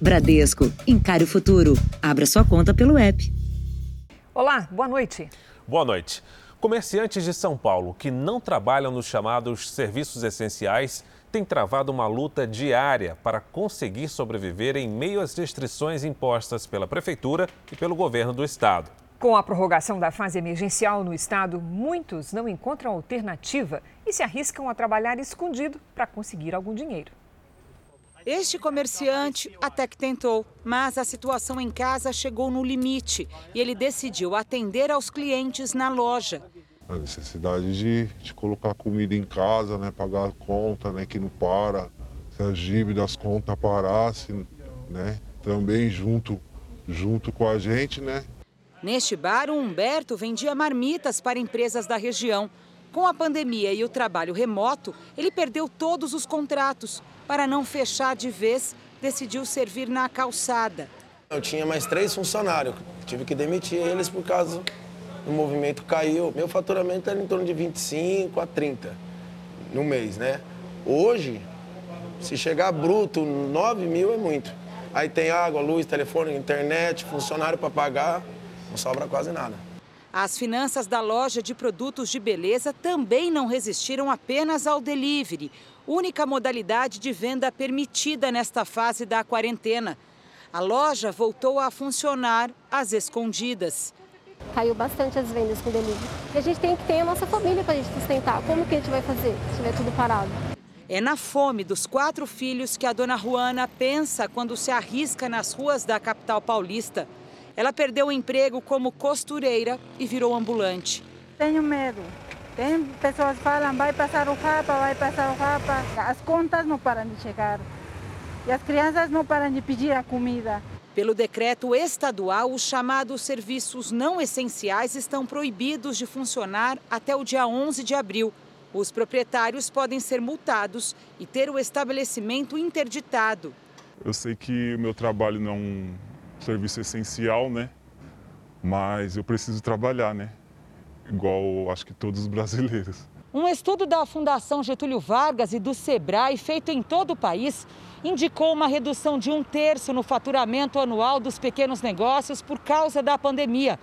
Bradesco, encare o futuro. Abra sua conta pelo app. Olá, boa noite. Boa noite. Comerciantes de São Paulo que não trabalham nos chamados serviços essenciais têm travado uma luta diária para conseguir sobreviver em meio às restrições impostas pela Prefeitura e pelo governo do Estado. Com a prorrogação da fase emergencial no estado, muitos não encontram alternativa e se arriscam a trabalhar escondido para conseguir algum dinheiro. Este comerciante até que tentou, mas a situação em casa chegou no limite e ele decidiu atender aos clientes na loja. A necessidade de, de colocar comida em casa, né, pagar a conta, né, que não para. Se as dívidas, as contas parassem, né, também junto, junto com a gente, né. Neste bar, o Humberto vendia marmitas para empresas da região. Com a pandemia e o trabalho remoto, ele perdeu todos os contratos para não fechar de vez, decidiu servir na calçada. Eu tinha mais três funcionários, tive que demitir eles por causa do movimento caiu. Meu faturamento era em torno de 25 a 30 no mês, né? Hoje, se chegar bruto, 9 mil é muito. Aí tem água, luz, telefone, internet, funcionário para pagar, não sobra quase nada. As finanças da loja de produtos de beleza também não resistiram apenas ao delivery única modalidade de venda permitida nesta fase da quarentena. A loja voltou a funcionar às escondidas. Caiu bastante as vendas com delivery. E a gente tem que ter a nossa família para a gente sustentar. Como que a gente vai fazer se tiver tudo parado? É na fome dos quatro filhos que a dona Juana pensa quando se arrisca nas ruas da capital paulista. Ela perdeu o emprego como costureira e virou ambulante. Tenho medo. Tem pessoas que falam, vai passar o rapa, vai passar o rapa. As contas não param de chegar. E as crianças não param de pedir a comida. Pelo decreto estadual, os chamados serviços não essenciais estão proibidos de funcionar até o dia 11 de abril. Os proprietários podem ser multados e ter o estabelecimento interditado. Eu sei que o meu trabalho não é um serviço essencial, né? Mas eu preciso trabalhar, né? Igual acho que todos os brasileiros. Um estudo da Fundação Getúlio Vargas e do Sebrae, feito em todo o país, indicou uma redução de um terço no faturamento anual dos pequenos negócios por causa da pandemia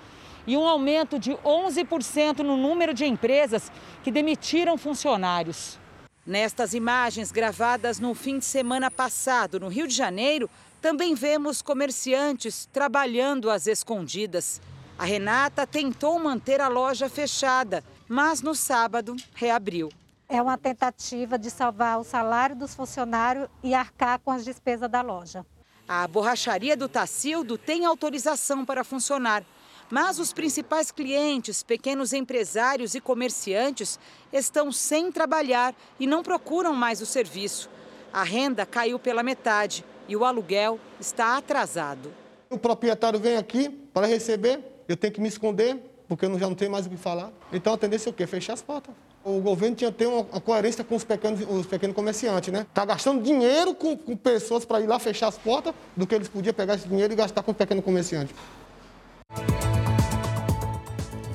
e um aumento de 11% no número de empresas que demitiram funcionários. Nestas imagens gravadas no fim de semana passado no Rio de Janeiro, também vemos comerciantes trabalhando às escondidas. A Renata tentou manter a loja fechada, mas no sábado reabriu. É uma tentativa de salvar o salário dos funcionários e arcar com as despesas da loja. A borracharia do Tacildo tem autorização para funcionar, mas os principais clientes, pequenos empresários e comerciantes, estão sem trabalhar e não procuram mais o serviço. A renda caiu pela metade e o aluguel está atrasado. O proprietário vem aqui para receber eu tenho que me esconder, porque eu já não tenho mais o que falar. Então a tendência é o quê? Fechar as portas. O governo tinha que ter uma, coerência com os pequenos, os pequenos comerciantes, né? Está gastando dinheiro com, com pessoas para ir lá fechar as portas, do que eles podiam pegar esse dinheiro e gastar com o pequeno comerciante.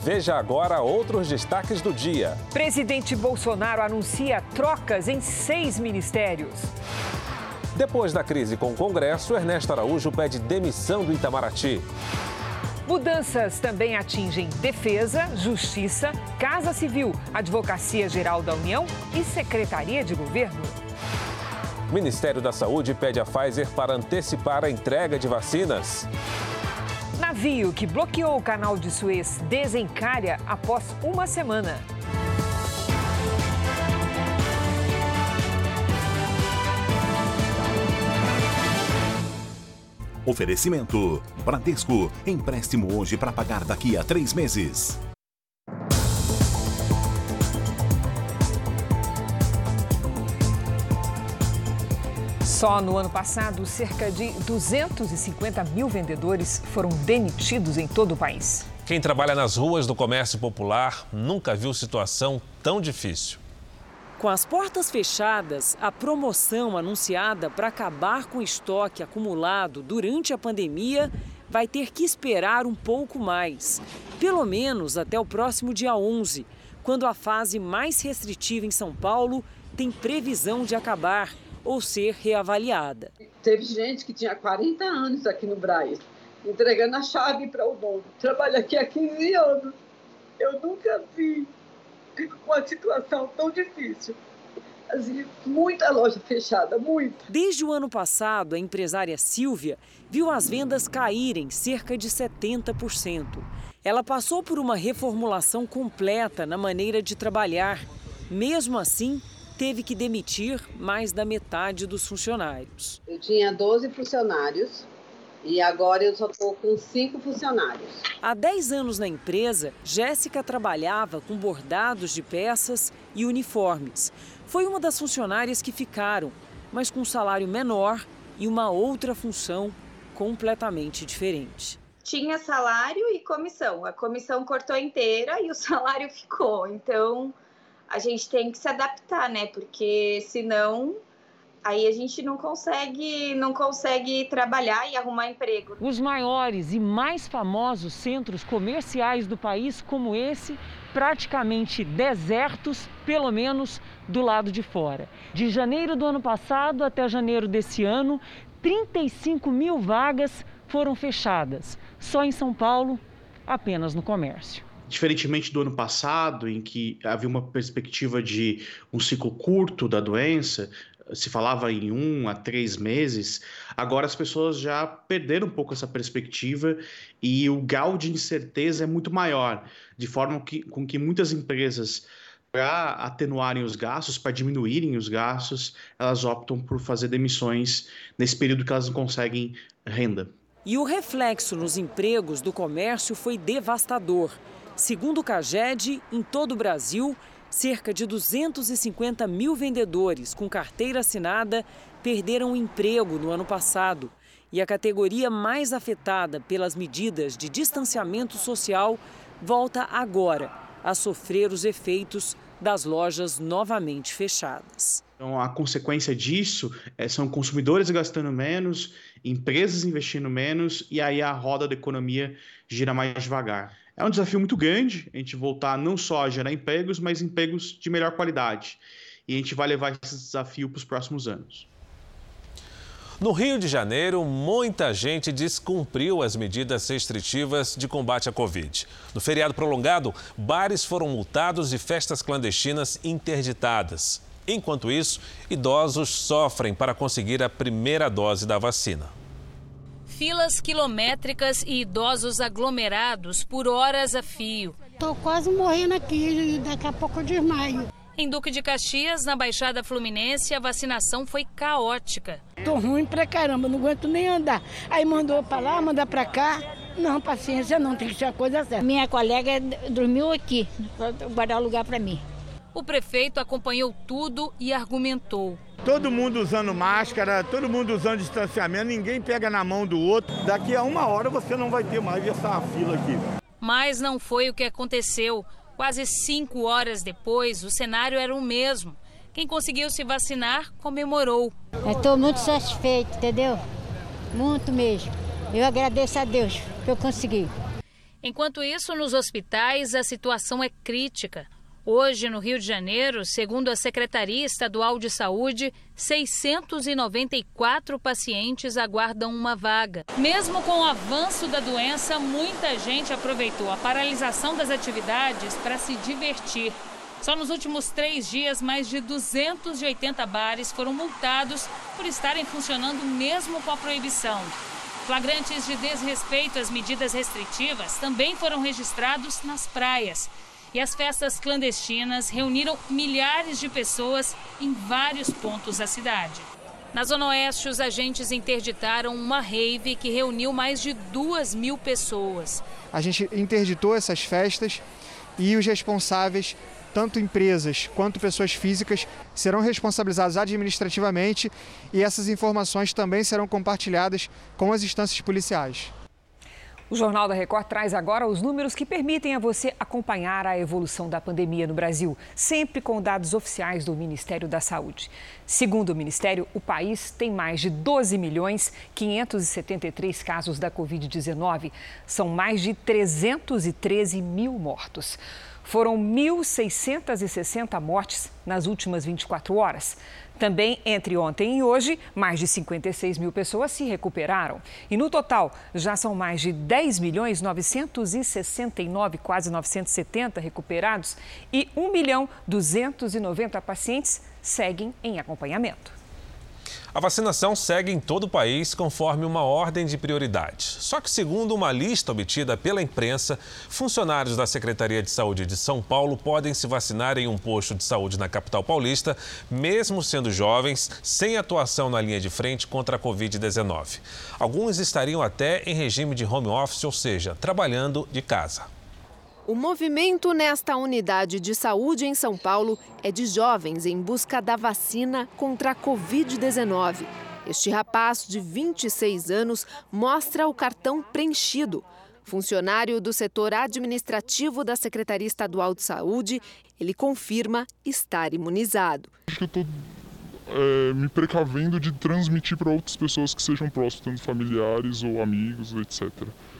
Veja agora outros destaques do dia. Presidente Bolsonaro anuncia trocas em seis ministérios. Depois da crise com o Congresso, Ernesto Araújo pede demissão do Itamaraty. Mudanças também atingem Defesa, Justiça, Casa Civil, Advocacia Geral da União e Secretaria de Governo. O Ministério da Saúde pede a Pfizer para antecipar a entrega de vacinas. Navio que bloqueou o canal de Suez desencalha após uma semana. Oferecimento: Bradesco. Empréstimo hoje para pagar daqui a três meses. Só no ano passado, cerca de 250 mil vendedores foram demitidos em todo o país. Quem trabalha nas ruas do comércio popular nunca viu situação tão difícil. Com as portas fechadas, a promoção anunciada para acabar com o estoque acumulado durante a pandemia vai ter que esperar um pouco mais, pelo menos até o próximo dia 11, quando a fase mais restritiva em São Paulo tem previsão de acabar ou ser reavaliada. Teve gente que tinha 40 anos aqui no Braz, entregando a chave para o dono. Trabalha aqui há 15 anos. Eu nunca vi uma situação tão difícil. Assim, muita loja fechada, muita. Desde o ano passado, a empresária Silvia viu as vendas caírem cerca de 70%. Ela passou por uma reformulação completa na maneira de trabalhar. Mesmo assim, teve que demitir mais da metade dos funcionários. Eu tinha 12 funcionários e agora eu só estou com cinco funcionários. Há 10 anos na empresa, Jéssica trabalhava com bordados de peças e uniformes. Foi uma das funcionárias que ficaram, mas com um salário menor e uma outra função completamente diferente. Tinha salário e comissão. A comissão cortou inteira e o salário ficou. Então a gente tem que se adaptar, né? Porque senão aí a gente não consegue, não consegue trabalhar e arrumar emprego. Os maiores e mais famosos centros comerciais do país, como esse, praticamente desertos, pelo menos do lado de fora. De janeiro do ano passado até janeiro desse ano, 35 mil vagas foram fechadas. Só em São Paulo, apenas no comércio. Diferentemente do ano passado, em que havia uma perspectiva de um ciclo curto da doença, se falava em um a três meses, agora as pessoas já perderam um pouco essa perspectiva e o grau de incerteza é muito maior, de forma que, com que muitas empresas, para atenuarem os gastos, para diminuírem os gastos, elas optam por fazer demissões nesse período que elas não conseguem renda. E o reflexo nos empregos do comércio foi devastador. Segundo o CAGED, em todo o Brasil, cerca de 250 mil vendedores com carteira assinada perderam o emprego no ano passado. E a categoria mais afetada pelas medidas de distanciamento social volta agora a sofrer os efeitos das lojas novamente fechadas. Então, a consequência disso é, são consumidores gastando menos, empresas investindo menos e aí a roda da economia gira mais devagar. É um desafio muito grande a gente voltar não só a gerar empregos, mas empregos de melhor qualidade. E a gente vai levar esse desafio para os próximos anos. No Rio de Janeiro, muita gente descumpriu as medidas restritivas de combate à Covid. No feriado prolongado, bares foram multados e festas clandestinas interditadas. Enquanto isso, idosos sofrem para conseguir a primeira dose da vacina. Filas quilométricas e idosos aglomerados por horas a fio. Estou quase morrendo aqui, daqui a pouco eu desmaio. Em Duque de Caxias, na Baixada Fluminense, a vacinação foi caótica. Tô ruim pra caramba, não aguento nem andar. Aí mandou pra lá, mandar pra cá. Não, paciência não, tem que ser a coisa certa. Minha colega dormiu aqui, guardar o lugar para mim. O prefeito acompanhou tudo e argumentou. Todo mundo usando máscara, todo mundo usando distanciamento, ninguém pega na mão do outro. Daqui a uma hora você não vai ter mais essa fila aqui. Mas não foi o que aconteceu. Quase cinco horas depois, o cenário era o mesmo. Quem conseguiu se vacinar comemorou. Estou muito satisfeito, entendeu? Muito mesmo. Eu agradeço a Deus que eu consegui. Enquanto isso, nos hospitais, a situação é crítica. Hoje, no Rio de Janeiro, segundo a Secretaria Estadual de Saúde, 694 pacientes aguardam uma vaga. Mesmo com o avanço da doença, muita gente aproveitou a paralisação das atividades para se divertir. Só nos últimos três dias, mais de 280 bares foram multados por estarem funcionando mesmo com a proibição. Flagrantes de desrespeito às medidas restritivas também foram registrados nas praias e as festas clandestinas reuniram milhares de pessoas em vários pontos da cidade. Na Zona Oeste, os agentes interditaram uma rave que reuniu mais de duas mil pessoas. A gente interditou essas festas e os responsáveis, tanto empresas quanto pessoas físicas, serão responsabilizados administrativamente e essas informações também serão compartilhadas com as instâncias policiais. O Jornal da Record traz agora os números que permitem a você acompanhar a evolução da pandemia no Brasil, sempre com dados oficiais do Ministério da Saúde. Segundo o Ministério, o país tem mais de 12 milhões 573 casos da Covid-19. São mais de 313 mil mortos. Foram 1.660 mortes nas últimas 24 horas. Também entre ontem e hoje, mais de 56 mil pessoas se recuperaram. E no total, já são mais de 10 milhões 969, quase 970 recuperados e 1 milhão 290 pacientes seguem em acompanhamento. A vacinação segue em todo o país conforme uma ordem de prioridade. Só que, segundo uma lista obtida pela imprensa, funcionários da Secretaria de Saúde de São Paulo podem se vacinar em um posto de saúde na capital paulista, mesmo sendo jovens, sem atuação na linha de frente contra a Covid-19. Alguns estariam até em regime de home office, ou seja, trabalhando de casa. O movimento nesta unidade de saúde em São Paulo é de jovens em busca da vacina contra a Covid-19. Este rapaz de 26 anos mostra o cartão preenchido. Funcionário do setor administrativo da Secretaria Estadual de Saúde, ele confirma estar imunizado. Acho que eu estou é, me precavendo de transmitir para outras pessoas que sejam próximas, tanto familiares ou amigos, etc.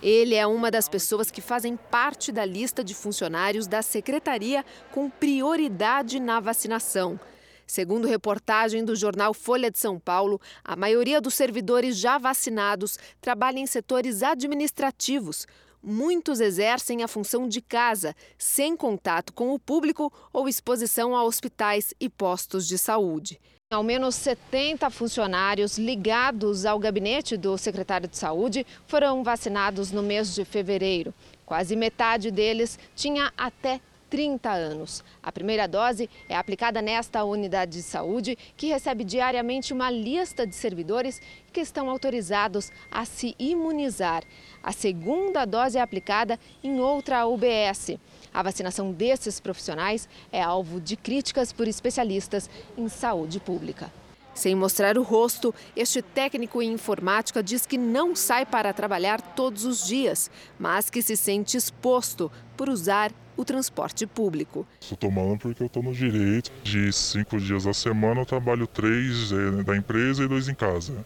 Ele é uma das pessoas que fazem parte da lista de funcionários da secretaria com prioridade na vacinação. Segundo reportagem do jornal Folha de São Paulo, a maioria dos servidores já vacinados trabalha em setores administrativos. Muitos exercem a função de casa, sem contato com o público ou exposição a hospitais e postos de saúde. Ao menos 70 funcionários ligados ao gabinete do secretário de Saúde foram vacinados no mês de fevereiro. Quase metade deles tinha até 30 anos. A primeira dose é aplicada nesta unidade de saúde, que recebe diariamente uma lista de servidores que estão autorizados a se imunizar. A segunda dose é aplicada em outra UBS. A vacinação desses profissionais é alvo de críticas por especialistas em saúde pública. Sem mostrar o rosto, este técnico em informática diz que não sai para trabalhar todos os dias, mas que se sente exposto por usar o transporte público. Estou tomando porque eu estou no direito de cinco dias a semana, eu trabalho três é, da empresa e dois em casa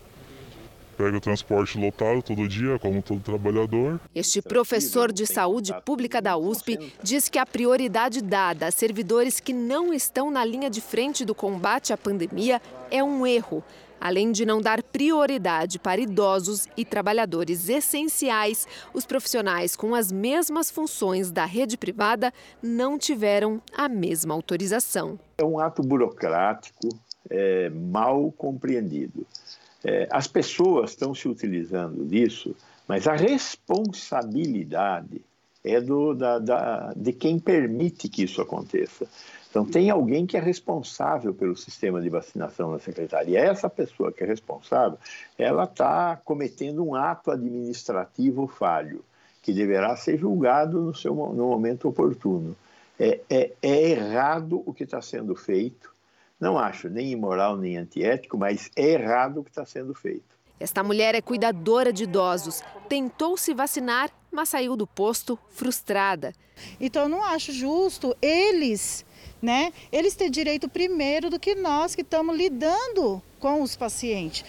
pega o transporte lotado todo dia, como todo trabalhador. Este professor de saúde pública da USP diz que a prioridade dada a servidores que não estão na linha de frente do combate à pandemia é um erro. Além de não dar prioridade para idosos e trabalhadores essenciais, os profissionais com as mesmas funções da rede privada não tiveram a mesma autorização. É um ato burocrático é, mal compreendido. É, as pessoas estão se utilizando disso, mas a responsabilidade é do, da, da, de quem permite que isso aconteça. Então, tem alguém que é responsável pelo sistema de vacinação na secretaria. Essa pessoa que é responsável, ela está cometendo um ato administrativo falho, que deverá ser julgado no, seu, no momento oportuno. É, é, é errado o que está sendo feito não acho nem imoral nem antiético, mas é errado o que está sendo feito. Esta mulher é cuidadora de idosos. Tentou se vacinar, mas saiu do posto frustrada. Então eu não acho justo eles, né? Eles ter direito primeiro do que nós que estamos lidando com os pacientes.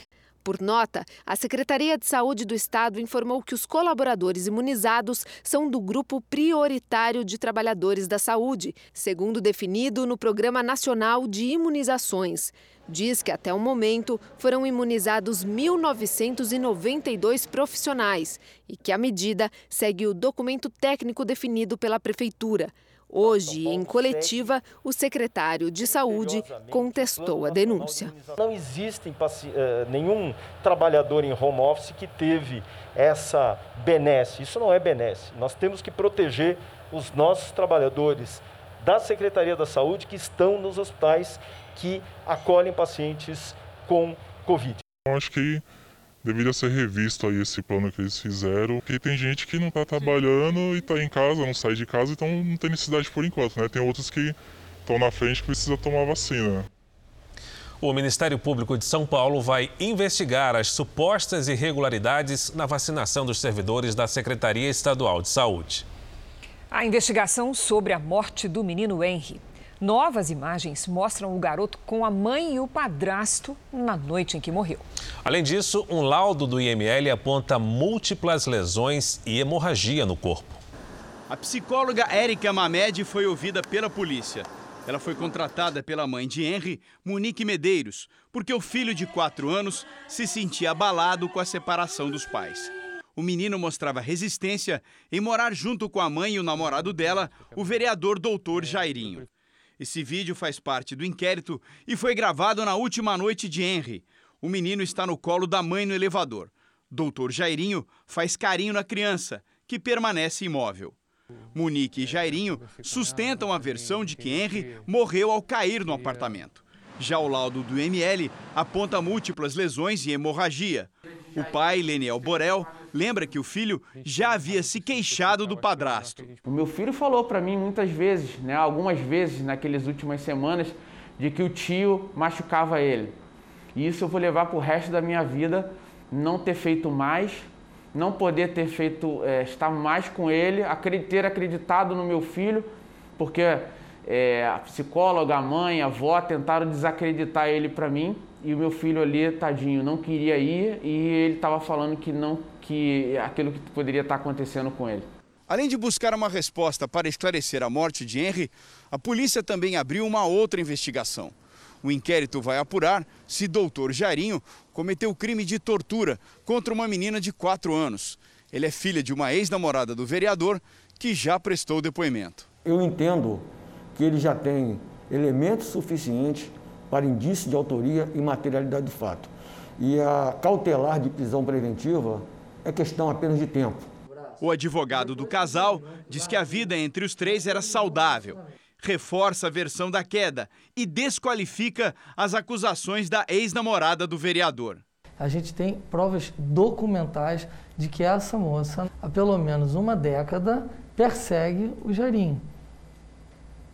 Por nota, a Secretaria de Saúde do Estado informou que os colaboradores imunizados são do grupo prioritário de trabalhadores da saúde, segundo definido no Programa Nacional de Imunizações. Diz que até o momento foram imunizados 1.992 profissionais e que a medida segue o documento técnico definido pela Prefeitura. Hoje, em coletiva, o secretário de Saúde contestou a denúncia. Não existe eh, nenhum trabalhador em home office que teve essa benesse. Isso não é benesse. Nós temos que proteger os nossos trabalhadores da Secretaria da Saúde que estão nos hospitais que acolhem pacientes com Covid. Eu acho que deveria ser revisto aí esse plano que eles fizeram, porque tem gente que não está trabalhando e está em casa, não sai de casa, então não tem necessidade por enquanto, né? Tem outros que estão na frente que precisa tomar vacina. O Ministério Público de São Paulo vai investigar as supostas irregularidades na vacinação dos servidores da Secretaria Estadual de Saúde. A investigação sobre a morte do menino Henry Novas imagens mostram o garoto com a mãe e o padrasto na noite em que morreu. Além disso, um laudo do IML aponta múltiplas lesões e hemorragia no corpo. A psicóloga Érica Mamed foi ouvida pela polícia. Ela foi contratada pela mãe de Henry, Monique Medeiros, porque o filho de 4 anos se sentia abalado com a separação dos pais. O menino mostrava resistência em morar junto com a mãe e o namorado dela, o vereador doutor Jairinho. Esse vídeo faz parte do inquérito e foi gravado na última noite de Henry. O menino está no colo da mãe no elevador. Doutor Jairinho faz carinho na criança, que permanece imóvel. Monique e Jairinho sustentam a versão de que Henry morreu ao cair no apartamento. Já o laudo do ML aponta múltiplas lesões e hemorragia. O pai, Leniel Borel, lembra que o filho já havia se queixado do padrasto. O meu filho falou para mim muitas vezes, né, algumas vezes naquelas últimas semanas, de que o tio machucava ele. E isso eu vou levar para o resto da minha vida, não ter feito mais, não poder ter feito, é, estar mais com ele, ter acreditado no meu filho, porque é, a psicóloga, a mãe, a avó tentaram desacreditar ele para mim e o meu filho ali, tadinho, não queria ir e ele estava falando que não que aquilo que poderia estar acontecendo com ele. Além de buscar uma resposta para esclarecer a morte de Henry, a polícia também abriu uma outra investigação. O inquérito vai apurar se doutor Jairinho cometeu crime de tortura contra uma menina de 4 anos. Ele é filha de uma ex-namorada do vereador que já prestou depoimento. Eu entendo que ele já tem elementos suficientes para indício de autoria e materialidade do fato. E a cautelar de prisão preventiva é questão apenas de tempo. O advogado do casal diz que a vida entre os três era saudável, reforça a versão da queda e desqualifica as acusações da ex-namorada do vereador. A gente tem provas documentais de que essa moça, há pelo menos uma década, persegue o Jairinho.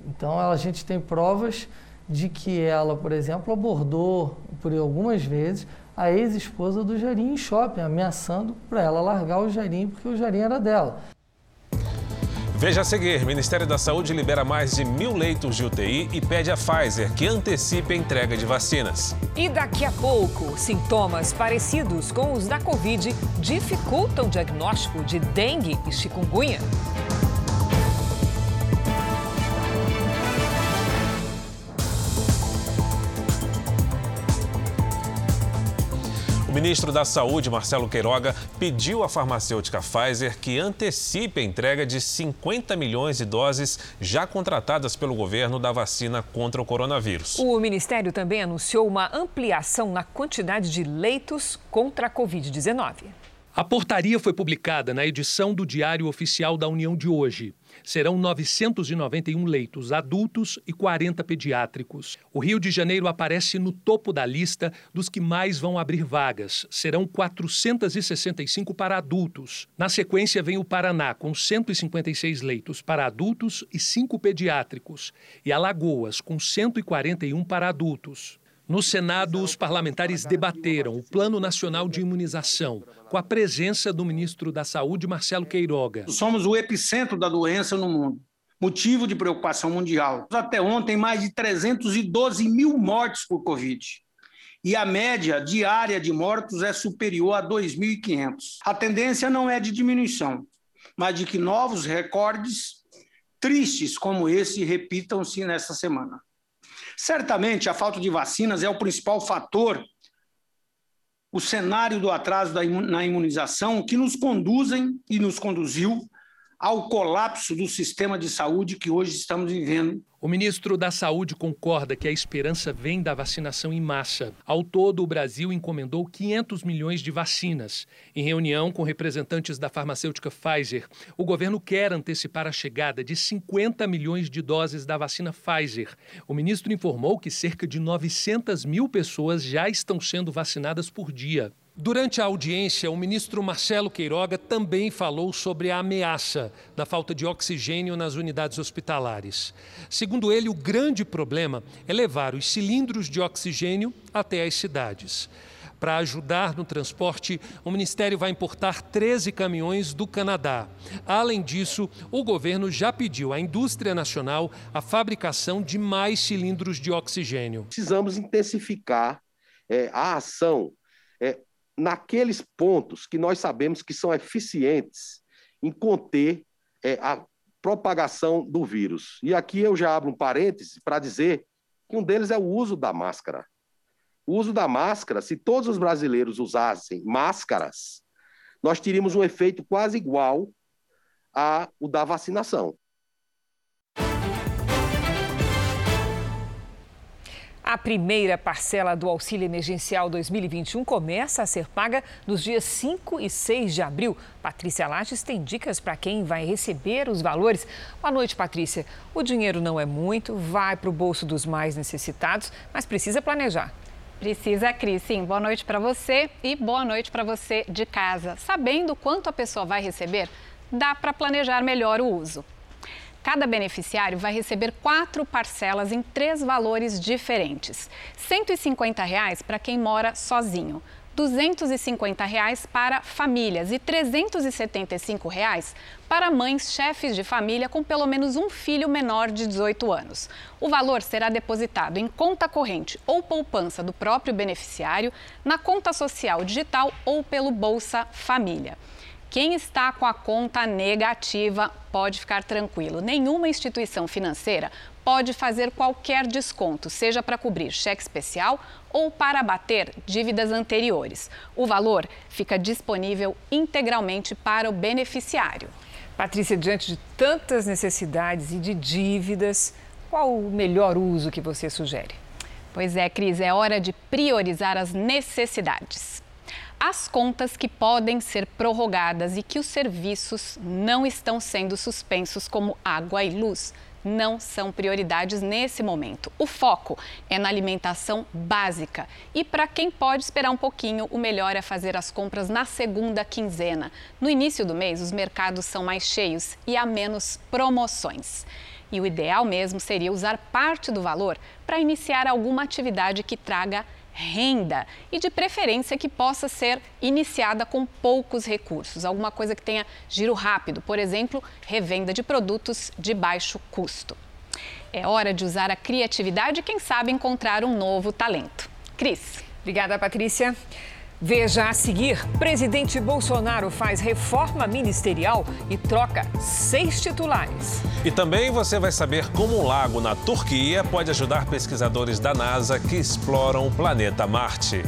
Então a gente tem provas de que ela, por exemplo, abordou por algumas vezes a ex-esposa do Jairinho em shopping, ameaçando para ela largar o Jairinho porque o Jairinho era dela. Veja a seguir: Ministério da Saúde libera mais de mil leitos de UTI e pede à Pfizer que antecipe a entrega de vacinas. E daqui a pouco, sintomas parecidos com os da Covid dificultam o diagnóstico de dengue e chikungunya. O ministro da Saúde, Marcelo Queiroga, pediu à farmacêutica Pfizer que antecipe a entrega de 50 milhões de doses já contratadas pelo governo da vacina contra o coronavírus. O ministério também anunciou uma ampliação na quantidade de leitos contra a Covid-19. A portaria foi publicada na edição do Diário Oficial da União de hoje. Serão 991 leitos adultos e 40 pediátricos. O Rio de Janeiro aparece no topo da lista dos que mais vão abrir vagas. Serão 465 para adultos. Na sequência vem o Paraná, com 156 leitos para adultos e 5 pediátricos. E Alagoas, com 141 para adultos. No Senado, os parlamentares debateram o Plano Nacional de Imunização, com a presença do ministro da Saúde, Marcelo Queiroga. Somos o epicentro da doença no mundo, motivo de preocupação mundial. Até ontem, mais de 312 mil mortes por Covid. E a média diária de mortos é superior a 2.500. A tendência não é de diminuição, mas de que novos recordes tristes como esse repitam-se nesta semana. Certamente a falta de vacinas é o principal fator, o cenário do atraso na imunização que nos conduzem e nos conduziu ao colapso do sistema de saúde que hoje estamos vivendo o ministro da Saúde concorda que a esperança vem da vacinação em massa. Ao todo, o Brasil encomendou 500 milhões de vacinas. Em reunião com representantes da farmacêutica Pfizer, o governo quer antecipar a chegada de 50 milhões de doses da vacina Pfizer. O ministro informou que cerca de 900 mil pessoas já estão sendo vacinadas por dia. Durante a audiência, o ministro Marcelo Queiroga também falou sobre a ameaça da falta de oxigênio nas unidades hospitalares. Segundo ele, o grande problema é levar os cilindros de oxigênio até as cidades. Para ajudar no transporte, o Ministério vai importar 13 caminhões do Canadá. Além disso, o governo já pediu à indústria nacional a fabricação de mais cilindros de oxigênio. Precisamos intensificar é, a ação é, naqueles pontos que nós sabemos que são eficientes em conter é, a propagação do vírus. E aqui eu já abro um parêntese para dizer que um deles é o uso da máscara. O uso da máscara, se todos os brasileiros usassem máscaras, nós teríamos um efeito quase igual ao da vacinação. A primeira parcela do Auxílio Emergencial 2021 começa a ser paga nos dias 5 e 6 de abril. Patrícia Lages tem dicas para quem vai receber os valores. Boa noite, Patrícia. O dinheiro não é muito, vai para o bolso dos mais necessitados, mas precisa planejar. Precisa, Cris. Sim, boa noite para você e boa noite para você de casa. Sabendo quanto a pessoa vai receber, dá para planejar melhor o uso. Cada beneficiário vai receber quatro parcelas em três valores diferentes: 150 reais para quem mora sozinho, 250 reais para famílias e 375 reais para mães chefes de família com pelo menos um filho menor de 18 anos. O valor será depositado em conta corrente ou poupança do próprio beneficiário, na conta social digital ou pelo Bolsa Família. Quem está com a conta negativa pode ficar tranquilo. Nenhuma instituição financeira pode fazer qualquer desconto, seja para cobrir cheque especial ou para abater dívidas anteriores. O valor fica disponível integralmente para o beneficiário. Patrícia, diante de tantas necessidades e de dívidas, qual o melhor uso que você sugere? Pois é, Cris, é hora de priorizar as necessidades as contas que podem ser prorrogadas e que os serviços não estão sendo suspensos, como água e luz, não são prioridades nesse momento. O foco é na alimentação básica. E para quem pode esperar um pouquinho, o melhor é fazer as compras na segunda quinzena. No início do mês, os mercados são mais cheios e há menos promoções. E o ideal mesmo seria usar parte do valor para iniciar alguma atividade que traga renda e de preferência que possa ser iniciada com poucos recursos, alguma coisa que tenha giro rápido, por exemplo, revenda de produtos de baixo custo. É hora de usar a criatividade e quem sabe encontrar um novo talento. Cris. Obrigada, Patrícia. Veja a seguir: presidente Bolsonaro faz reforma ministerial e troca seis titulares. E também você vai saber como um lago na Turquia pode ajudar pesquisadores da NASA que exploram o planeta Marte.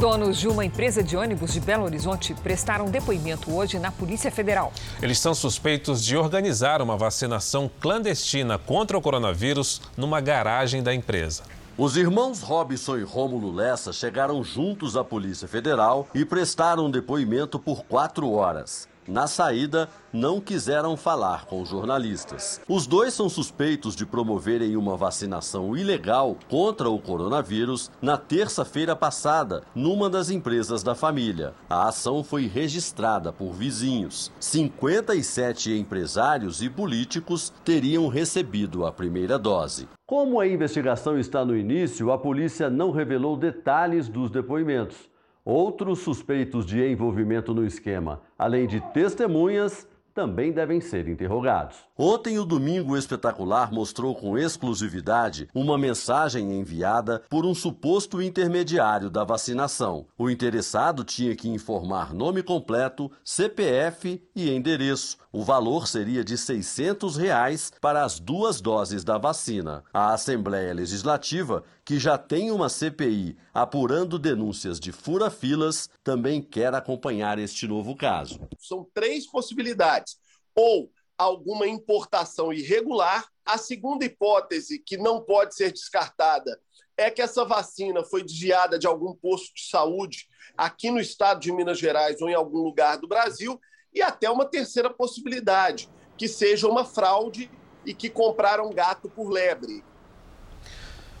Donos de uma empresa de ônibus de Belo Horizonte prestaram depoimento hoje na Polícia Federal. Eles são suspeitos de organizar uma vacinação clandestina contra o coronavírus numa garagem da empresa. Os irmãos Robson e Rômulo Lessa chegaram juntos à Polícia Federal e prestaram depoimento por quatro horas. Na saída, não quiseram falar com jornalistas. Os dois são suspeitos de promoverem uma vacinação ilegal contra o coronavírus na terça-feira passada, numa das empresas da família. A ação foi registrada por vizinhos. 57 empresários e políticos teriam recebido a primeira dose. Como a investigação está no início, a polícia não revelou detalhes dos depoimentos. Outros suspeitos de envolvimento no esquema, além de testemunhas, também devem ser interrogados. Ontem, o Domingo Espetacular mostrou com exclusividade uma mensagem enviada por um suposto intermediário da vacinação. O interessado tinha que informar nome completo, CPF e endereço. O valor seria de 600 reais para as duas doses da vacina. A Assembleia Legislativa, que já tem uma CPI apurando denúncias de fura-filas, também quer acompanhar este novo caso. São três possibilidades. Ou alguma importação irregular. A segunda hipótese, que não pode ser descartada, é que essa vacina foi desviada de algum posto de saúde aqui no estado de Minas Gerais ou em algum lugar do Brasil e até uma terceira possibilidade, que seja uma fraude e que compraram gato por lebre.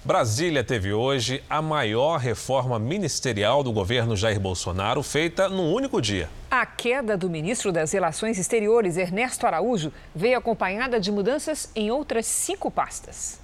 Brasília teve hoje a maior reforma ministerial do governo Jair Bolsonaro feita num único dia. A queda do ministro das Relações Exteriores, Ernesto Araújo, veio acompanhada de mudanças em outras cinco pastas.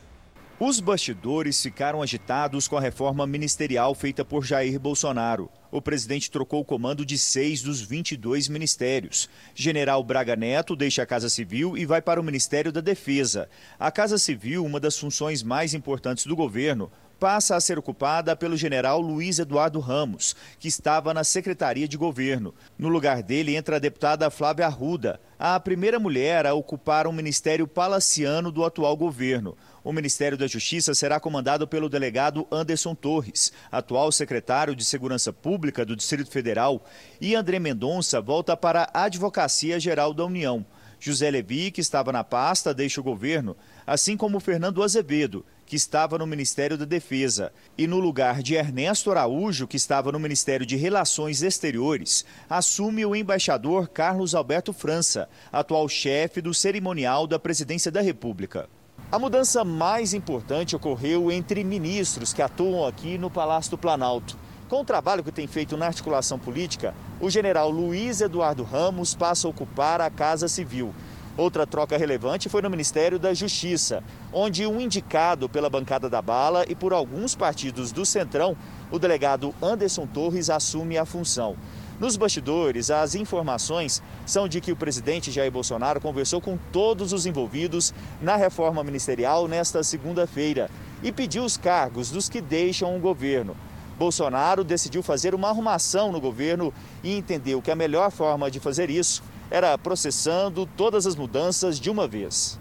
Os bastidores ficaram agitados com a reforma ministerial feita por Jair Bolsonaro. O presidente trocou o comando de seis dos 22 ministérios. General Braga Neto deixa a Casa Civil e vai para o Ministério da Defesa. A Casa Civil, uma das funções mais importantes do governo, passa a ser ocupada pelo general Luiz Eduardo Ramos, que estava na Secretaria de Governo. No lugar dele entra a deputada Flávia Arruda, a primeira mulher a ocupar um ministério palaciano do atual governo. O Ministério da Justiça será comandado pelo delegado Anderson Torres, atual secretário de Segurança Pública do Distrito Federal, e André Mendonça volta para a Advocacia Geral da União. José Levi, que estava na pasta, deixa o governo, assim como Fernando Azevedo, que estava no Ministério da Defesa, e no lugar de Ernesto Araújo, que estava no Ministério de Relações Exteriores, assume o embaixador Carlos Alberto França, atual chefe do cerimonial da Presidência da República. A mudança mais importante ocorreu entre ministros que atuam aqui no Palácio do Planalto. Com o trabalho que tem feito na articulação política, o general Luiz Eduardo Ramos passa a ocupar a Casa Civil. Outra troca relevante foi no Ministério da Justiça, onde um indicado pela bancada da bala e por alguns partidos do Centrão, o delegado Anderson Torres assume a função. Nos bastidores, as informações são de que o presidente Jair Bolsonaro conversou com todos os envolvidos na reforma ministerial nesta segunda-feira e pediu os cargos dos que deixam o governo. Bolsonaro decidiu fazer uma arrumação no governo e entendeu que a melhor forma de fazer isso era processando todas as mudanças de uma vez.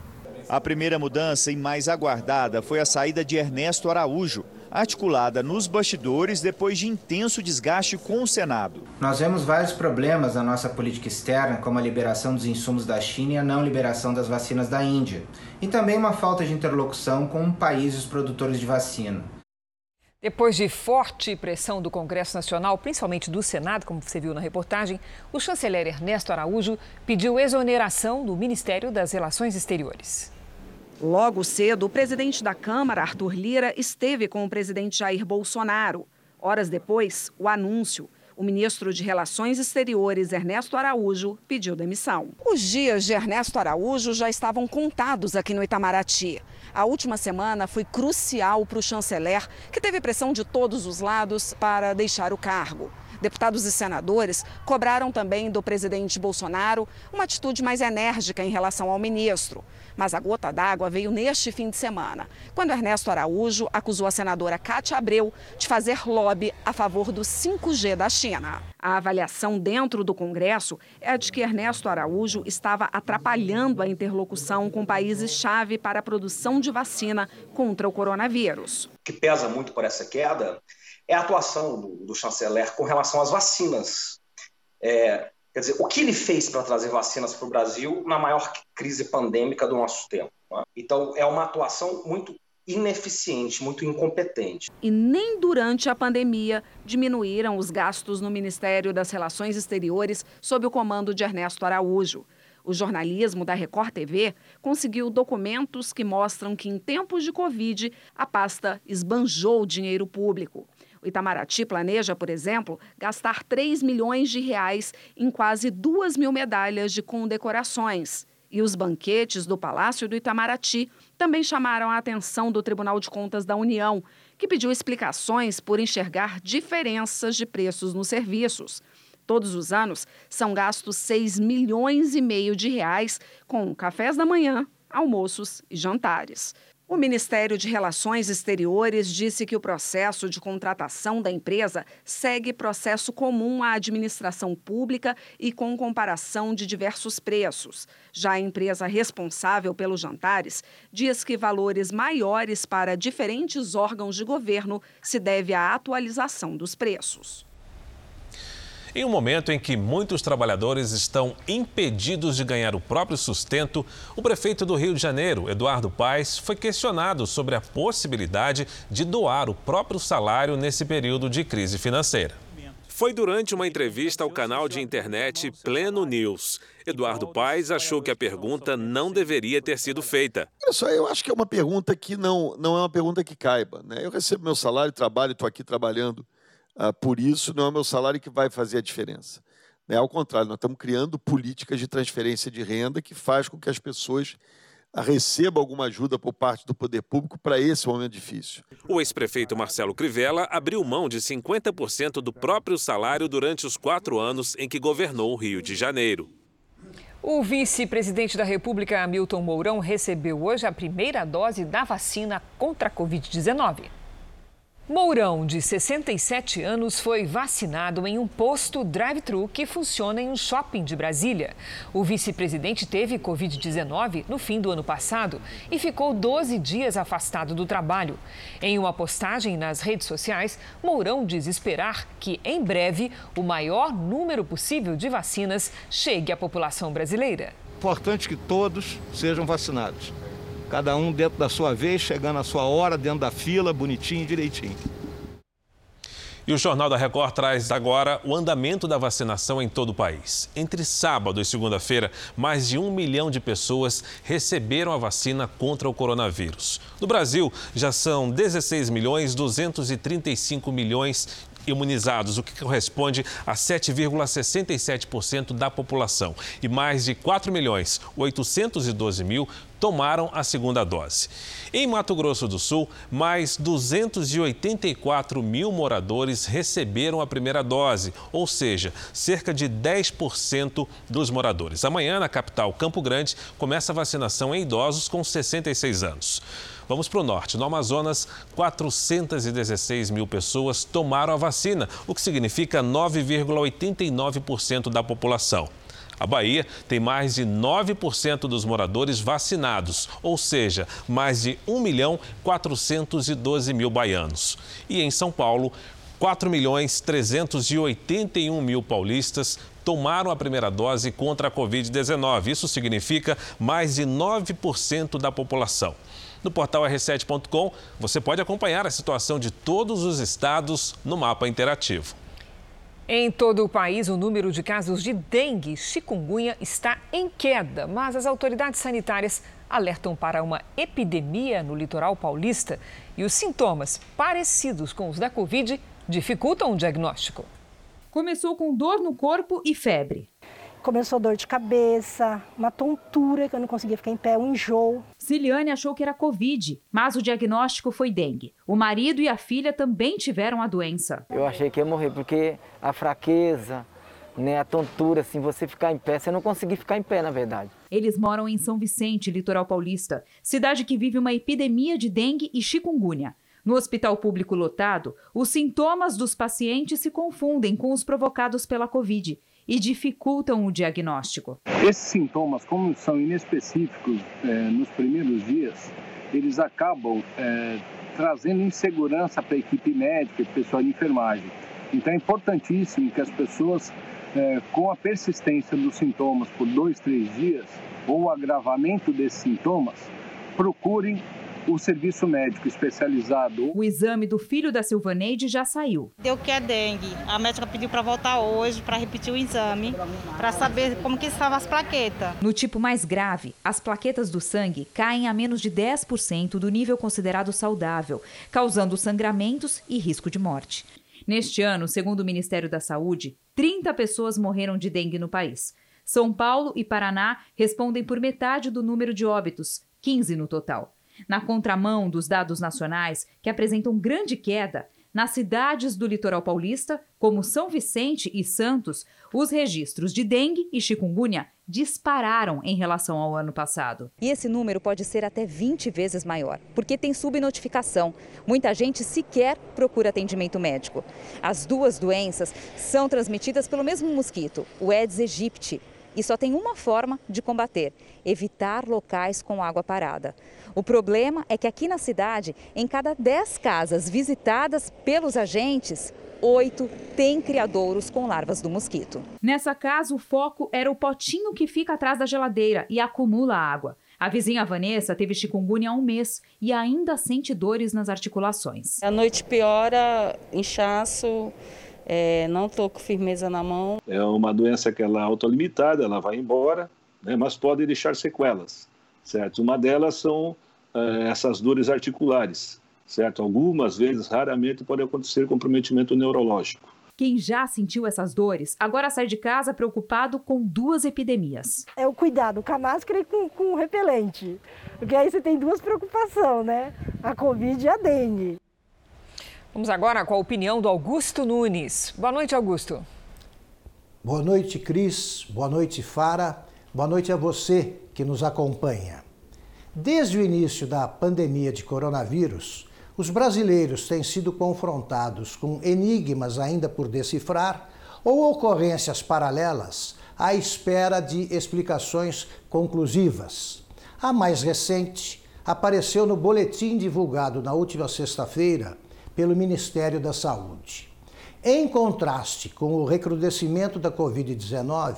A primeira mudança e mais aguardada foi a saída de Ernesto Araújo, articulada nos bastidores depois de intenso desgaste com o Senado. Nós vemos vários problemas na nossa política externa, como a liberação dos insumos da China e a não liberação das vacinas da Índia, e também uma falta de interlocução com países produtores de vacina. Depois de forte pressão do Congresso Nacional, principalmente do Senado, como você viu na reportagem, o chanceler Ernesto Araújo pediu exoneração do Ministério das Relações Exteriores. Logo cedo, o presidente da Câmara, Arthur Lira, esteve com o presidente Jair Bolsonaro. Horas depois, o anúncio. O ministro de Relações Exteriores, Ernesto Araújo, pediu demissão. Os dias de Ernesto Araújo já estavam contados aqui no Itamaraty. A última semana foi crucial para o chanceler, que teve pressão de todos os lados para deixar o cargo. Deputados e senadores cobraram também do presidente Bolsonaro uma atitude mais enérgica em relação ao ministro. Mas a gota d'água veio neste fim de semana, quando Ernesto Araújo acusou a senadora Cátia Abreu de fazer lobby a favor do 5G da China. A avaliação dentro do Congresso é de que Ernesto Araújo estava atrapalhando a interlocução com países-chave para a produção de vacina contra o coronavírus. O que pesa muito por essa queda é a atuação do, do chanceler com relação às vacinas. É, quer dizer, o que ele fez para trazer vacinas para o Brasil na maior crise pandêmica do nosso tempo? Né? Então, é uma atuação muito ineficiente, muito incompetente. E nem durante a pandemia diminuíram os gastos no Ministério das Relações Exteriores sob o comando de Ernesto Araújo. O jornalismo da Record TV conseguiu documentos que mostram que, em tempos de Covid, a pasta esbanjou dinheiro público. O Itamaraty planeja, por exemplo, gastar 3 milhões de reais em quase 2 mil medalhas de condecorações. E os banquetes do Palácio do Itamaraty também chamaram a atenção do Tribunal de Contas da União, que pediu explicações por enxergar diferenças de preços nos serviços. Todos os anos são gastos 6 milhões e meio de reais com cafés da manhã, almoços e jantares. O Ministério de Relações Exteriores disse que o processo de contratação da empresa segue processo comum à administração pública e com comparação de diversos preços. Já a empresa responsável pelos jantares diz que valores maiores para diferentes órgãos de governo se deve à atualização dos preços. Em um momento em que muitos trabalhadores estão impedidos de ganhar o próprio sustento, o prefeito do Rio de Janeiro, Eduardo Paes, foi questionado sobre a possibilidade de doar o próprio salário nesse período de crise financeira. Foi durante uma entrevista ao canal de internet Pleno News. Eduardo Paes achou que a pergunta não deveria ter sido feita. Olha só, eu acho que é uma pergunta que não, não é uma pergunta que caiba. Né? Eu recebo meu salário, trabalho, estou aqui trabalhando Uh, por isso, não é o meu salário que vai fazer a diferença. Né? Ao contrário, nós estamos criando políticas de transferência de renda que faz com que as pessoas ah, recebam alguma ajuda por parte do poder público para esse momento difícil. O ex-prefeito Marcelo Crivella abriu mão de 50% do próprio salário durante os quatro anos em que governou o Rio de Janeiro. O vice-presidente da República, Hamilton Mourão, recebeu hoje a primeira dose da vacina contra a Covid-19. Mourão, de 67 anos, foi vacinado em um posto drive-thru que funciona em um shopping de Brasília. O vice-presidente teve Covid-19 no fim do ano passado e ficou 12 dias afastado do trabalho. Em uma postagem nas redes sociais, Mourão diz esperar que, em breve, o maior número possível de vacinas chegue à população brasileira. Importante que todos sejam vacinados cada um dentro da sua vez, chegando a sua hora, dentro da fila, bonitinho, direitinho. E o Jornal da Record traz agora o andamento da vacinação em todo o país. Entre sábado e segunda-feira, mais de um milhão de pessoas receberam a vacina contra o coronavírus. No Brasil, já são 16 milhões 235 milhões imunizados, o que corresponde a 7,67% da população. E mais de 4 milhões 812 mil tomaram a segunda dose. Em Mato Grosso do Sul, mais 284 mil moradores receberam a primeira dose, ou seja, cerca de 10% dos moradores. Amanhã, na capital Campo Grande, começa a vacinação em idosos com 66 anos. Vamos para o norte. No Amazonas, 416 mil pessoas tomaram a vacina, o que significa 9,89% da população. A Bahia tem mais de 9% dos moradores vacinados, ou seja, mais de 1 milhão 412 mil baianos. E em São Paulo, 4 milhões 381 mil paulistas tomaram a primeira dose contra a Covid-19. Isso significa mais de 9% da população. No portal r7.com, você pode acompanhar a situação de todos os estados no mapa interativo. Em todo o país, o número de casos de dengue e chikungunya está em queda, mas as autoridades sanitárias alertam para uma epidemia no litoral paulista e os sintomas parecidos com os da Covid dificultam o diagnóstico. Começou com dor no corpo e febre começou dor de cabeça, uma tontura que eu não conseguia ficar em pé, um enjoo. Ciliane achou que era Covid, mas o diagnóstico foi dengue. O marido e a filha também tiveram a doença. Eu achei que ia morrer porque a fraqueza, né, a tontura, assim, você ficar em pé, você não conseguir ficar em pé, na verdade. Eles moram em São Vicente, litoral paulista, cidade que vive uma epidemia de dengue e chikungunya. No hospital público lotado, os sintomas dos pacientes se confundem com os provocados pela Covid e dificultam o diagnóstico. Esses sintomas, como são inespecíficos é, nos primeiros dias, eles acabam é, trazendo insegurança para a equipe médica e pessoal de enfermagem. Então é importantíssimo que as pessoas, é, com a persistência dos sintomas por dois, três dias, ou o agravamento desses sintomas, procurem o serviço médico especializado. O exame do filho da Silvaneide já saiu. Deu que é dengue. A médica pediu para voltar hoje para repetir o exame, para saber como que estavam as plaquetas. No tipo mais grave, as plaquetas do sangue caem a menos de 10% do nível considerado saudável, causando sangramentos e risco de morte. Neste ano, segundo o Ministério da Saúde, 30 pessoas morreram de dengue no país. São Paulo e Paraná respondem por metade do número de óbitos, 15 no total. Na contramão dos dados nacionais, que apresentam grande queda, nas cidades do litoral paulista, como São Vicente e Santos, os registros de dengue e chikungunya dispararam em relação ao ano passado. E esse número pode ser até 20 vezes maior, porque tem subnotificação. Muita gente sequer procura atendimento médico. As duas doenças são transmitidas pelo mesmo mosquito, o Aedes aegypti, e só tem uma forma de combater: evitar locais com água parada. O problema é que aqui na cidade, em cada 10 casas visitadas pelos agentes, oito têm criadouros com larvas do mosquito. Nessa casa, o foco era o potinho que fica atrás da geladeira e acumula água. A vizinha Vanessa teve chikungunya há um mês e ainda sente dores nas articulações. A noite piora, inchaço, é, não estou com firmeza na mão. É uma doença que ela é autolimitada, ela vai embora, né, mas pode deixar sequelas, certo? Uma delas são eh, essas dores articulares, certo? Algumas vezes, raramente, pode acontecer comprometimento neurológico. Quem já sentiu essas dores agora sai de casa preocupado com duas epidemias. É o cuidado com a máscara e com, com o repelente. Porque aí você tem duas preocupações, né? A Covid e a dengue. Vamos agora com a opinião do Augusto Nunes. Boa noite, Augusto. Boa noite, Cris. Boa noite, Fara. Boa noite a você que nos acompanha. Desde o início da pandemia de coronavírus, os brasileiros têm sido confrontados com enigmas ainda por decifrar ou ocorrências paralelas à espera de explicações conclusivas. A mais recente apareceu no boletim divulgado na última sexta-feira pelo Ministério da Saúde. Em contraste com o recrudescimento da Covid-19,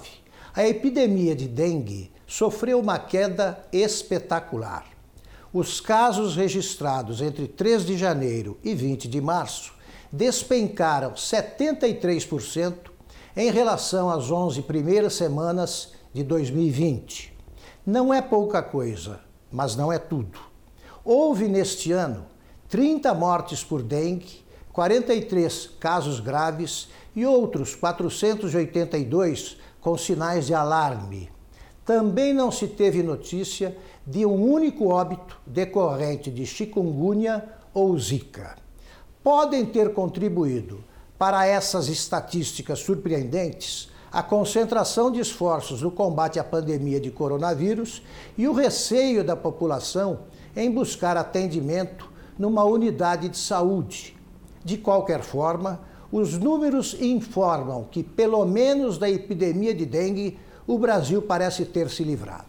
a epidemia de dengue sofreu uma queda espetacular. Os casos registrados entre 3 de janeiro e 20 de março despencaram 73% em relação às 11 primeiras semanas de 2020. Não é pouca coisa, mas não é tudo. Houve neste ano 30 mortes por dengue 43 casos graves e outros 482 com sinais de alarme. Também não se teve notícia de um único óbito decorrente de chikungunya ou zika. Podem ter contribuído para essas estatísticas surpreendentes a concentração de esforços no combate à pandemia de coronavírus e o receio da população em buscar atendimento numa unidade de saúde, de qualquer forma, os números informam que, pelo menos da epidemia de dengue, o Brasil parece ter se livrado.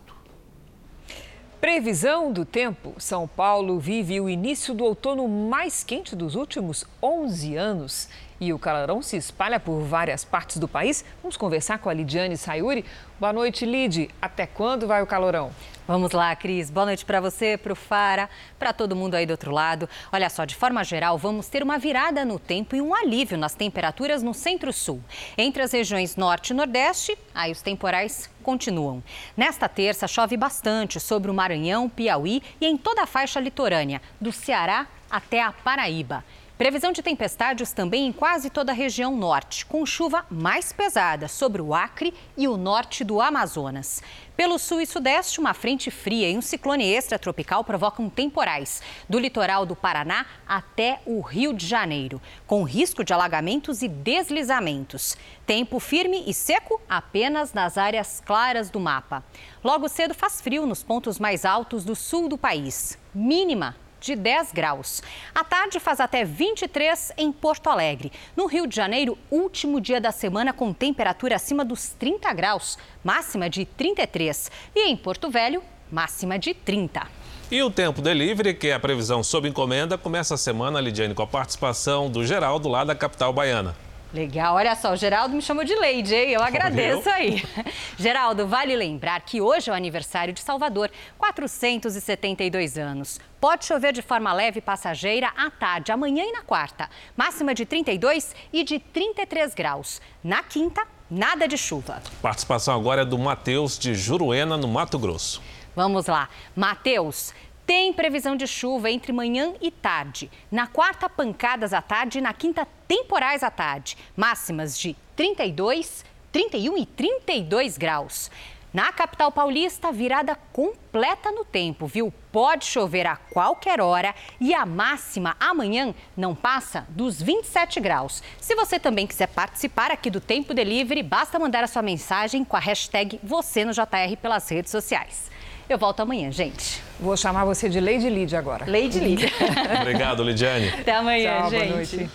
Previsão do tempo: São Paulo vive o início do outono mais quente dos últimos 11 anos e o calorão se espalha por várias partes do país. Vamos conversar com a Lidiane Sayuri. Boa noite, Lid. Até quando vai o calorão? Vamos lá, Cris. Boa noite para você, para o Fara, para todo mundo aí do outro lado. Olha só, de forma geral, vamos ter uma virada no tempo e um alívio nas temperaturas no centro-sul. Entre as regiões norte e nordeste, aí os temporais continuam. Nesta terça, chove bastante sobre o Maranhão, Piauí e em toda a faixa litorânea, do Ceará até a Paraíba. Previsão de tempestades também em quase toda a região norte, com chuva mais pesada sobre o Acre e o norte do Amazonas. Pelo sul e sudeste, uma frente fria e um ciclone extratropical provocam temporais, do litoral do Paraná até o Rio de Janeiro, com risco de alagamentos e deslizamentos. Tempo firme e seco apenas nas áreas claras do mapa. Logo cedo faz frio nos pontos mais altos do sul do país. Mínima de 10 graus. À tarde faz até 23 em Porto Alegre. No Rio de Janeiro, último dia da semana com temperatura acima dos 30 graus, máxima de 33. E em Porto Velho, máxima de 30. E o Tempo Delivery, que é a previsão sob encomenda, começa a semana, Lidiane, com a participação do Geraldo lá da capital baiana. Legal, olha só, o Geraldo me chamou de Leide, hein? Eu agradeço aí. Geraldo, vale lembrar que hoje é o aniversário de Salvador, 472 anos. Pode chover de forma leve e passageira à tarde, amanhã e na quarta. Máxima de 32 e de 33 graus. Na quinta, nada de chuva. Participação agora é do Matheus de Juruena, no Mato Grosso. Vamos lá. Matheus, tem previsão de chuva entre manhã e tarde. Na quarta, pancadas à tarde e na quinta, temporais à tarde. Máximas de 32, 31 e 32 graus. Na capital paulista, virada completa no tempo, viu? Pode chover a qualquer hora e a máxima amanhã não passa dos 27 graus. Se você também quiser participar aqui do Tempo Delivery, basta mandar a sua mensagem com a hashtag você no JR pelas redes sociais. Eu volto amanhã, gente. Vou chamar você de Lady Lid agora. Lady Lid. Obrigado, Lidiane. Até amanhã, Tchau, gente. Boa noite.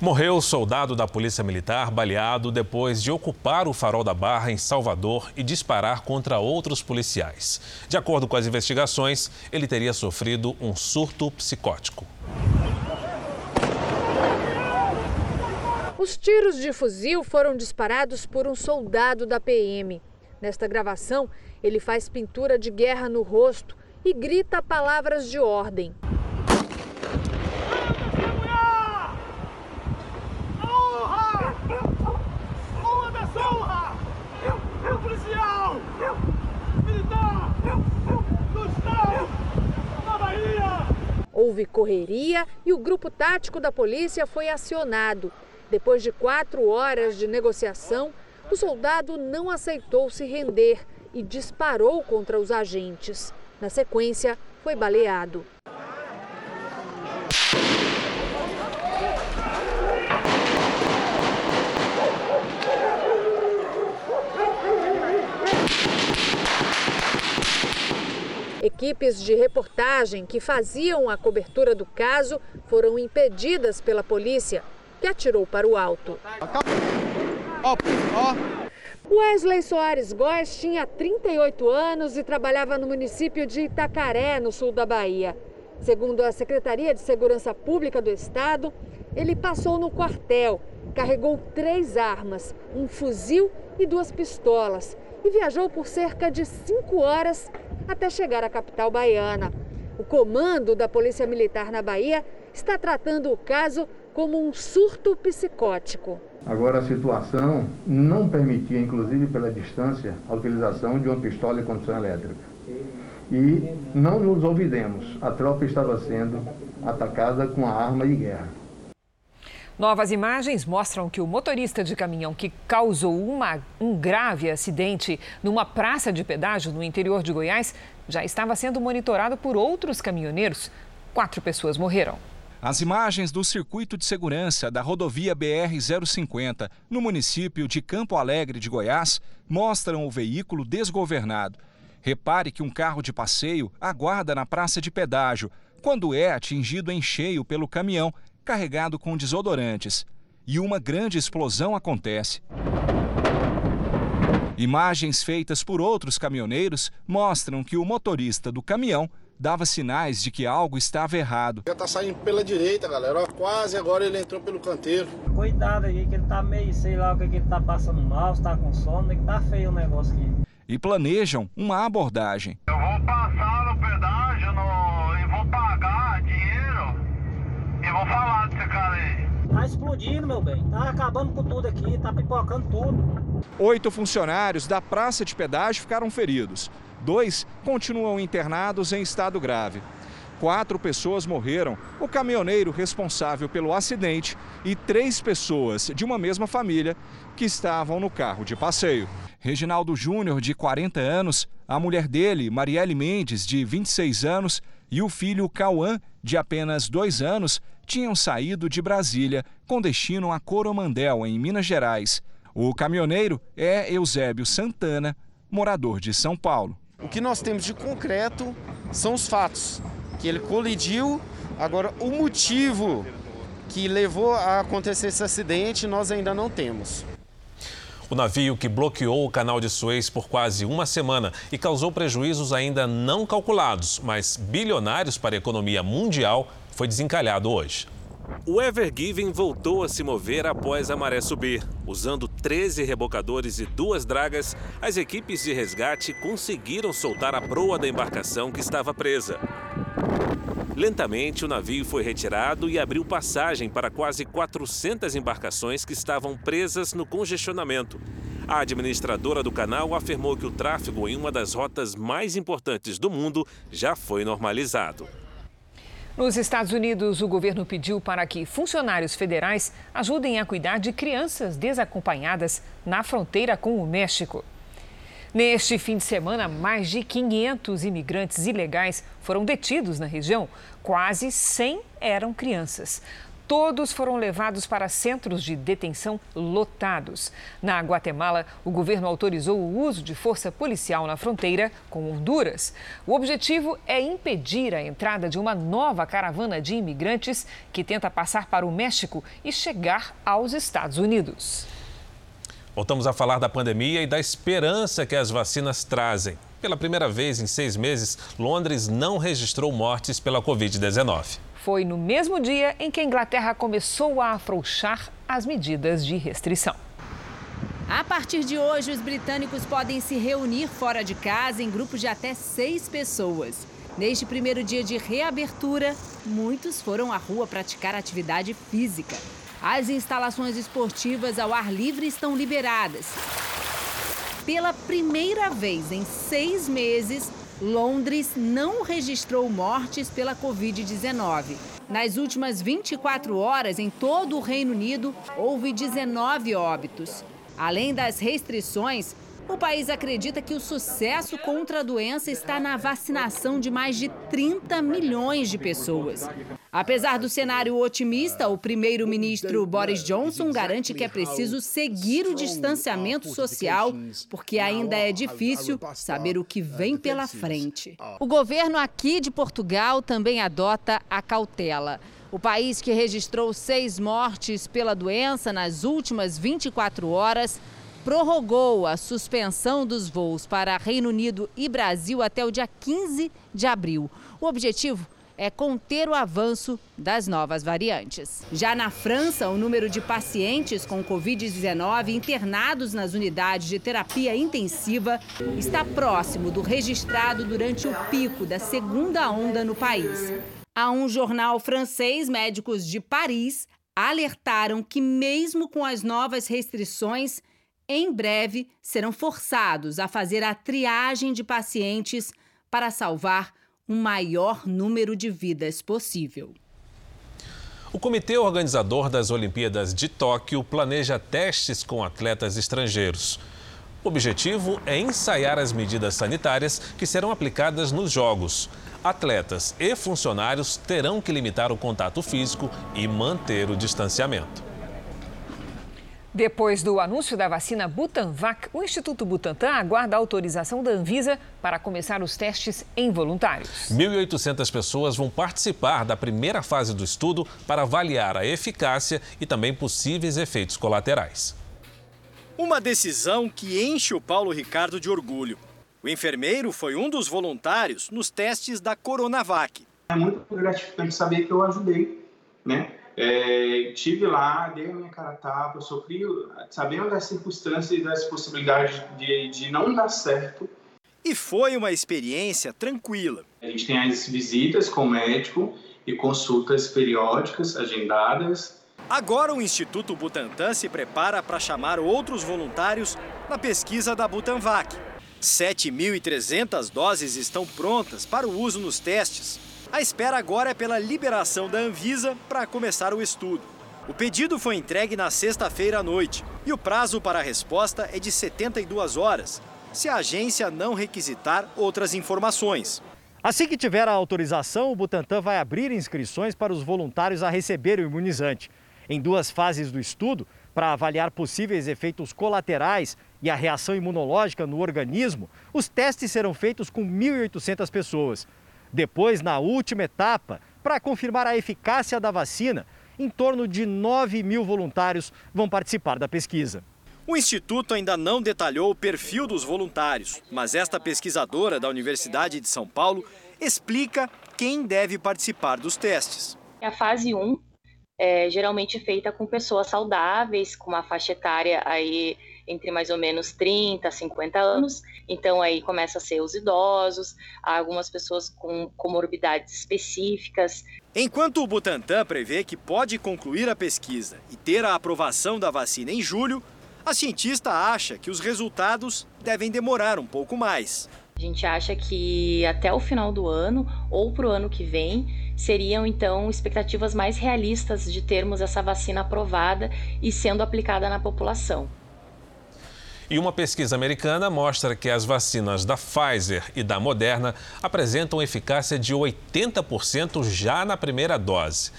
Morreu o soldado da Polícia Militar baleado depois de ocupar o farol da Barra em Salvador e disparar contra outros policiais. De acordo com as investigações, ele teria sofrido um surto psicótico. Os tiros de fuzil foram disparados por um soldado da PM. Nesta gravação, ele faz pintura de guerra no rosto e grita palavras de ordem. Houve correria e o grupo tático da polícia foi acionado. Depois de quatro horas de negociação, o soldado não aceitou se render e disparou contra os agentes. Na sequência, foi baleado. Equipes de reportagem que faziam a cobertura do caso foram impedidas pela polícia, que atirou para o alto. Wesley Soares Góes tinha 38 anos e trabalhava no município de Itacaré, no sul da Bahia. Segundo a Secretaria de Segurança Pública do Estado, ele passou no quartel, carregou três armas, um fuzil e duas pistolas e viajou por cerca de cinco horas até chegar à capital baiana. O comando da Polícia Militar na Bahia está tratando o caso como um surto psicótico. Agora, a situação não permitia, inclusive pela distância, a utilização de uma pistola em condução elétrica. E não nos ouvidemos, a tropa estava sendo atacada com a arma de guerra. Novas imagens mostram que o motorista de caminhão que causou uma, um grave acidente numa praça de pedágio no interior de Goiás já estava sendo monitorado por outros caminhoneiros. Quatro pessoas morreram. As imagens do circuito de segurança da rodovia BR-050, no município de Campo Alegre de Goiás, mostram o veículo desgovernado. Repare que um carro de passeio aguarda na praça de pedágio, quando é atingido em cheio pelo caminhão carregado com desodorantes. E uma grande explosão acontece. Imagens feitas por outros caminhoneiros mostram que o motorista do caminhão dava sinais de que algo estava errado. Já tá saindo pela direita, galera. Ó, quase agora ele entrou pelo canteiro. Cuidado aí, que ele tá meio, sei lá o que, que ele tá passando mal, se tá com sono, que tá feio o negócio aqui. E planejam uma abordagem. Eu vou passar no pedágio no... e vou pagar dinheiro e vou falar desse cara. Tá explodindo, meu bem. Tá acabando com tudo aqui, tá pipocando tudo. Oito funcionários da praça de pedágio ficaram feridos. Dois continuam internados em estado grave. Quatro pessoas morreram, o caminhoneiro responsável pelo acidente e três pessoas de uma mesma família que estavam no carro de passeio. Reginaldo Júnior, de 40 anos, a mulher dele, Marielle Mendes, de 26 anos, e o filho Cauã, de apenas dois anos, tinham saído de Brasília com destino a Coromandel, em Minas Gerais. O caminhoneiro é Eusébio Santana, morador de São Paulo. O que nós temos de concreto são os fatos, que ele colidiu. Agora, o motivo que levou a acontecer esse acidente nós ainda não temos. O navio que bloqueou o canal de Suez por quase uma semana e causou prejuízos ainda não calculados, mas bilionários para a economia mundial, foi desencalhado hoje. O Ever Given voltou a se mover após a maré subir. Usando 13 rebocadores e duas dragas, as equipes de resgate conseguiram soltar a proa da embarcação que estava presa. Lentamente, o navio foi retirado e abriu passagem para quase 400 embarcações que estavam presas no congestionamento. A administradora do canal afirmou que o tráfego em uma das rotas mais importantes do mundo já foi normalizado. Nos Estados Unidos, o governo pediu para que funcionários federais ajudem a cuidar de crianças desacompanhadas na fronteira com o México. Neste fim de semana, mais de 500 imigrantes ilegais foram detidos na região. Quase 100 eram crianças. Todos foram levados para centros de detenção lotados. Na Guatemala, o governo autorizou o uso de força policial na fronteira com Honduras. O objetivo é impedir a entrada de uma nova caravana de imigrantes que tenta passar para o México e chegar aos Estados Unidos. Voltamos a falar da pandemia e da esperança que as vacinas trazem. Pela primeira vez em seis meses, Londres não registrou mortes pela Covid-19. Foi no mesmo dia em que a Inglaterra começou a afrouxar as medidas de restrição. A partir de hoje, os britânicos podem se reunir fora de casa em grupos de até seis pessoas. Neste primeiro dia de reabertura, muitos foram à rua praticar atividade física. As instalações esportivas ao ar livre estão liberadas. Pela primeira vez em seis meses, Londres não registrou mortes pela Covid-19. Nas últimas 24 horas, em todo o Reino Unido, houve 19 óbitos. Além das restrições, O país acredita que o sucesso contra a doença está na vacinação de mais de 30 milhões de pessoas. Apesar do cenário otimista, o primeiro-ministro Boris Johnson garante que é preciso seguir o distanciamento social, porque ainda é difícil saber o que vem pela frente. O governo aqui de Portugal também adota a cautela. O país que registrou seis mortes pela doença nas últimas 24 horas prorrogou a suspensão dos voos para Reino Unido e Brasil até o dia 15 de abril. O objetivo é conter o avanço das novas variantes. Já na França, o número de pacientes com Covid-19 internados nas unidades de terapia intensiva está próximo do registrado durante o pico da segunda onda no país. A um jornal francês, médicos de Paris alertaram que, mesmo com as novas restrições, em breve serão forçados a fazer a triagem de pacientes para salvar o maior número de vidas possível. O comitê organizador das Olimpíadas de Tóquio planeja testes com atletas estrangeiros. O objetivo é ensaiar as medidas sanitárias que serão aplicadas nos Jogos. Atletas e funcionários terão que limitar o contato físico e manter o distanciamento. Depois do anúncio da vacina Butanvac, o Instituto Butantan aguarda a autorização da Anvisa para começar os testes em voluntários. 1.800 pessoas vão participar da primeira fase do estudo para avaliar a eficácia e também possíveis efeitos colaterais. Uma decisão que enche o Paulo Ricardo de orgulho. O enfermeiro foi um dos voluntários nos testes da Coronavac. É muito gratificante saber que eu ajudei, né? É, tive lá, dei a minha cara a tapa, sofri, sabendo das circunstâncias e das possibilidades de, de não dar certo. E foi uma experiência tranquila. A gente tem as visitas com o médico e consultas periódicas agendadas. Agora o Instituto Butantan se prepara para chamar outros voluntários na pesquisa da Butanvac. 7.300 doses estão prontas para o uso nos testes. A espera agora é pela liberação da Anvisa para começar o estudo. O pedido foi entregue na sexta-feira à noite e o prazo para a resposta é de 72 horas, se a agência não requisitar outras informações. Assim que tiver a autorização, o Butantan vai abrir inscrições para os voluntários a receber o imunizante. Em duas fases do estudo, para avaliar possíveis efeitos colaterais e a reação imunológica no organismo, os testes serão feitos com 1.800 pessoas. Depois, na última etapa, para confirmar a eficácia da vacina, em torno de 9 mil voluntários vão participar da pesquisa. O Instituto ainda não detalhou o perfil dos voluntários, mas esta pesquisadora da Universidade de São Paulo explica quem deve participar dos testes. A fase 1 é geralmente feita com pessoas saudáveis, com uma faixa etária aí entre mais ou menos 30 a 50 anos. Então aí começa a ser os idosos, algumas pessoas com comorbidades específicas. Enquanto o Butantan prevê que pode concluir a pesquisa e ter a aprovação da vacina em julho, a cientista acha que os resultados devem demorar um pouco mais. A gente acha que até o final do ano ou para o ano que vem seriam então expectativas mais realistas de termos essa vacina aprovada e sendo aplicada na população. E uma pesquisa americana mostra que as vacinas da Pfizer e da Moderna apresentam eficácia de 80% já na primeira dose.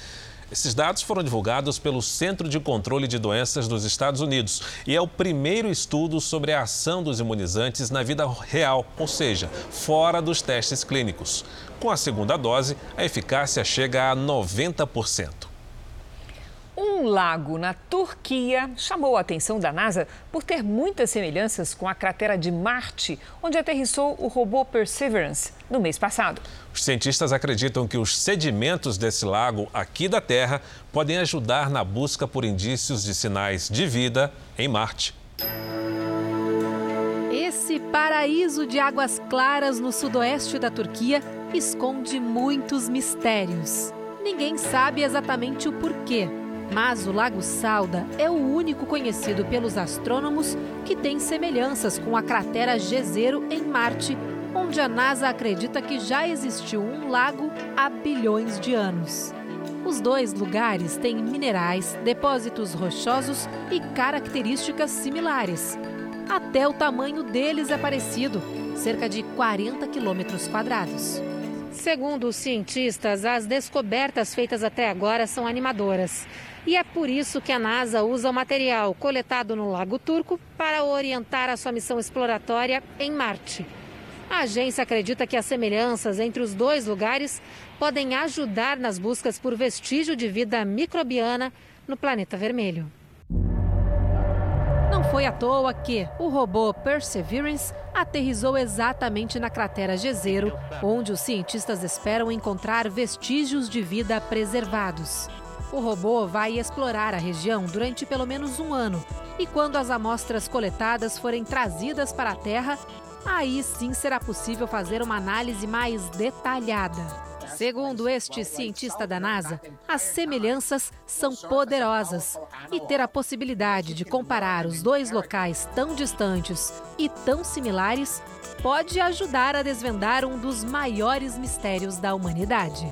Esses dados foram divulgados pelo Centro de Controle de Doenças dos Estados Unidos e é o primeiro estudo sobre a ação dos imunizantes na vida real, ou seja, fora dos testes clínicos. Com a segunda dose, a eficácia chega a 90%. Um lago na Turquia chamou a atenção da NASA por ter muitas semelhanças com a cratera de Marte, onde aterrissou o robô Perseverance no mês passado. Os cientistas acreditam que os sedimentos desse lago aqui da Terra podem ajudar na busca por indícios de sinais de vida em Marte. Esse paraíso de águas claras no sudoeste da Turquia esconde muitos mistérios. Ninguém sabe exatamente o porquê mas o Lago Salda é o único conhecido pelos astrônomos que tem semelhanças com a cratera Jezero em Marte, onde a NASA acredita que já existiu um lago há bilhões de anos. Os dois lugares têm minerais, depósitos rochosos e características similares. Até o tamanho deles é parecido, cerca de 40 quilômetros quadrados. Segundo os cientistas, as descobertas feitas até agora são animadoras. E é por isso que a NASA usa o material coletado no Lago Turco para orientar a sua missão exploratória em Marte. A agência acredita que as semelhanças entre os dois lugares podem ajudar nas buscas por vestígio de vida microbiana no planeta vermelho. Não foi à toa que o robô Perseverance aterrizou exatamente na cratera Jezero, onde os cientistas esperam encontrar vestígios de vida preservados. O robô vai explorar a região durante pelo menos um ano e, quando as amostras coletadas forem trazidas para a Terra, aí sim será possível fazer uma análise mais detalhada. Segundo este cientista da NASA, as semelhanças são poderosas e ter a possibilidade de comparar os dois locais tão distantes e tão similares pode ajudar a desvendar um dos maiores mistérios da humanidade.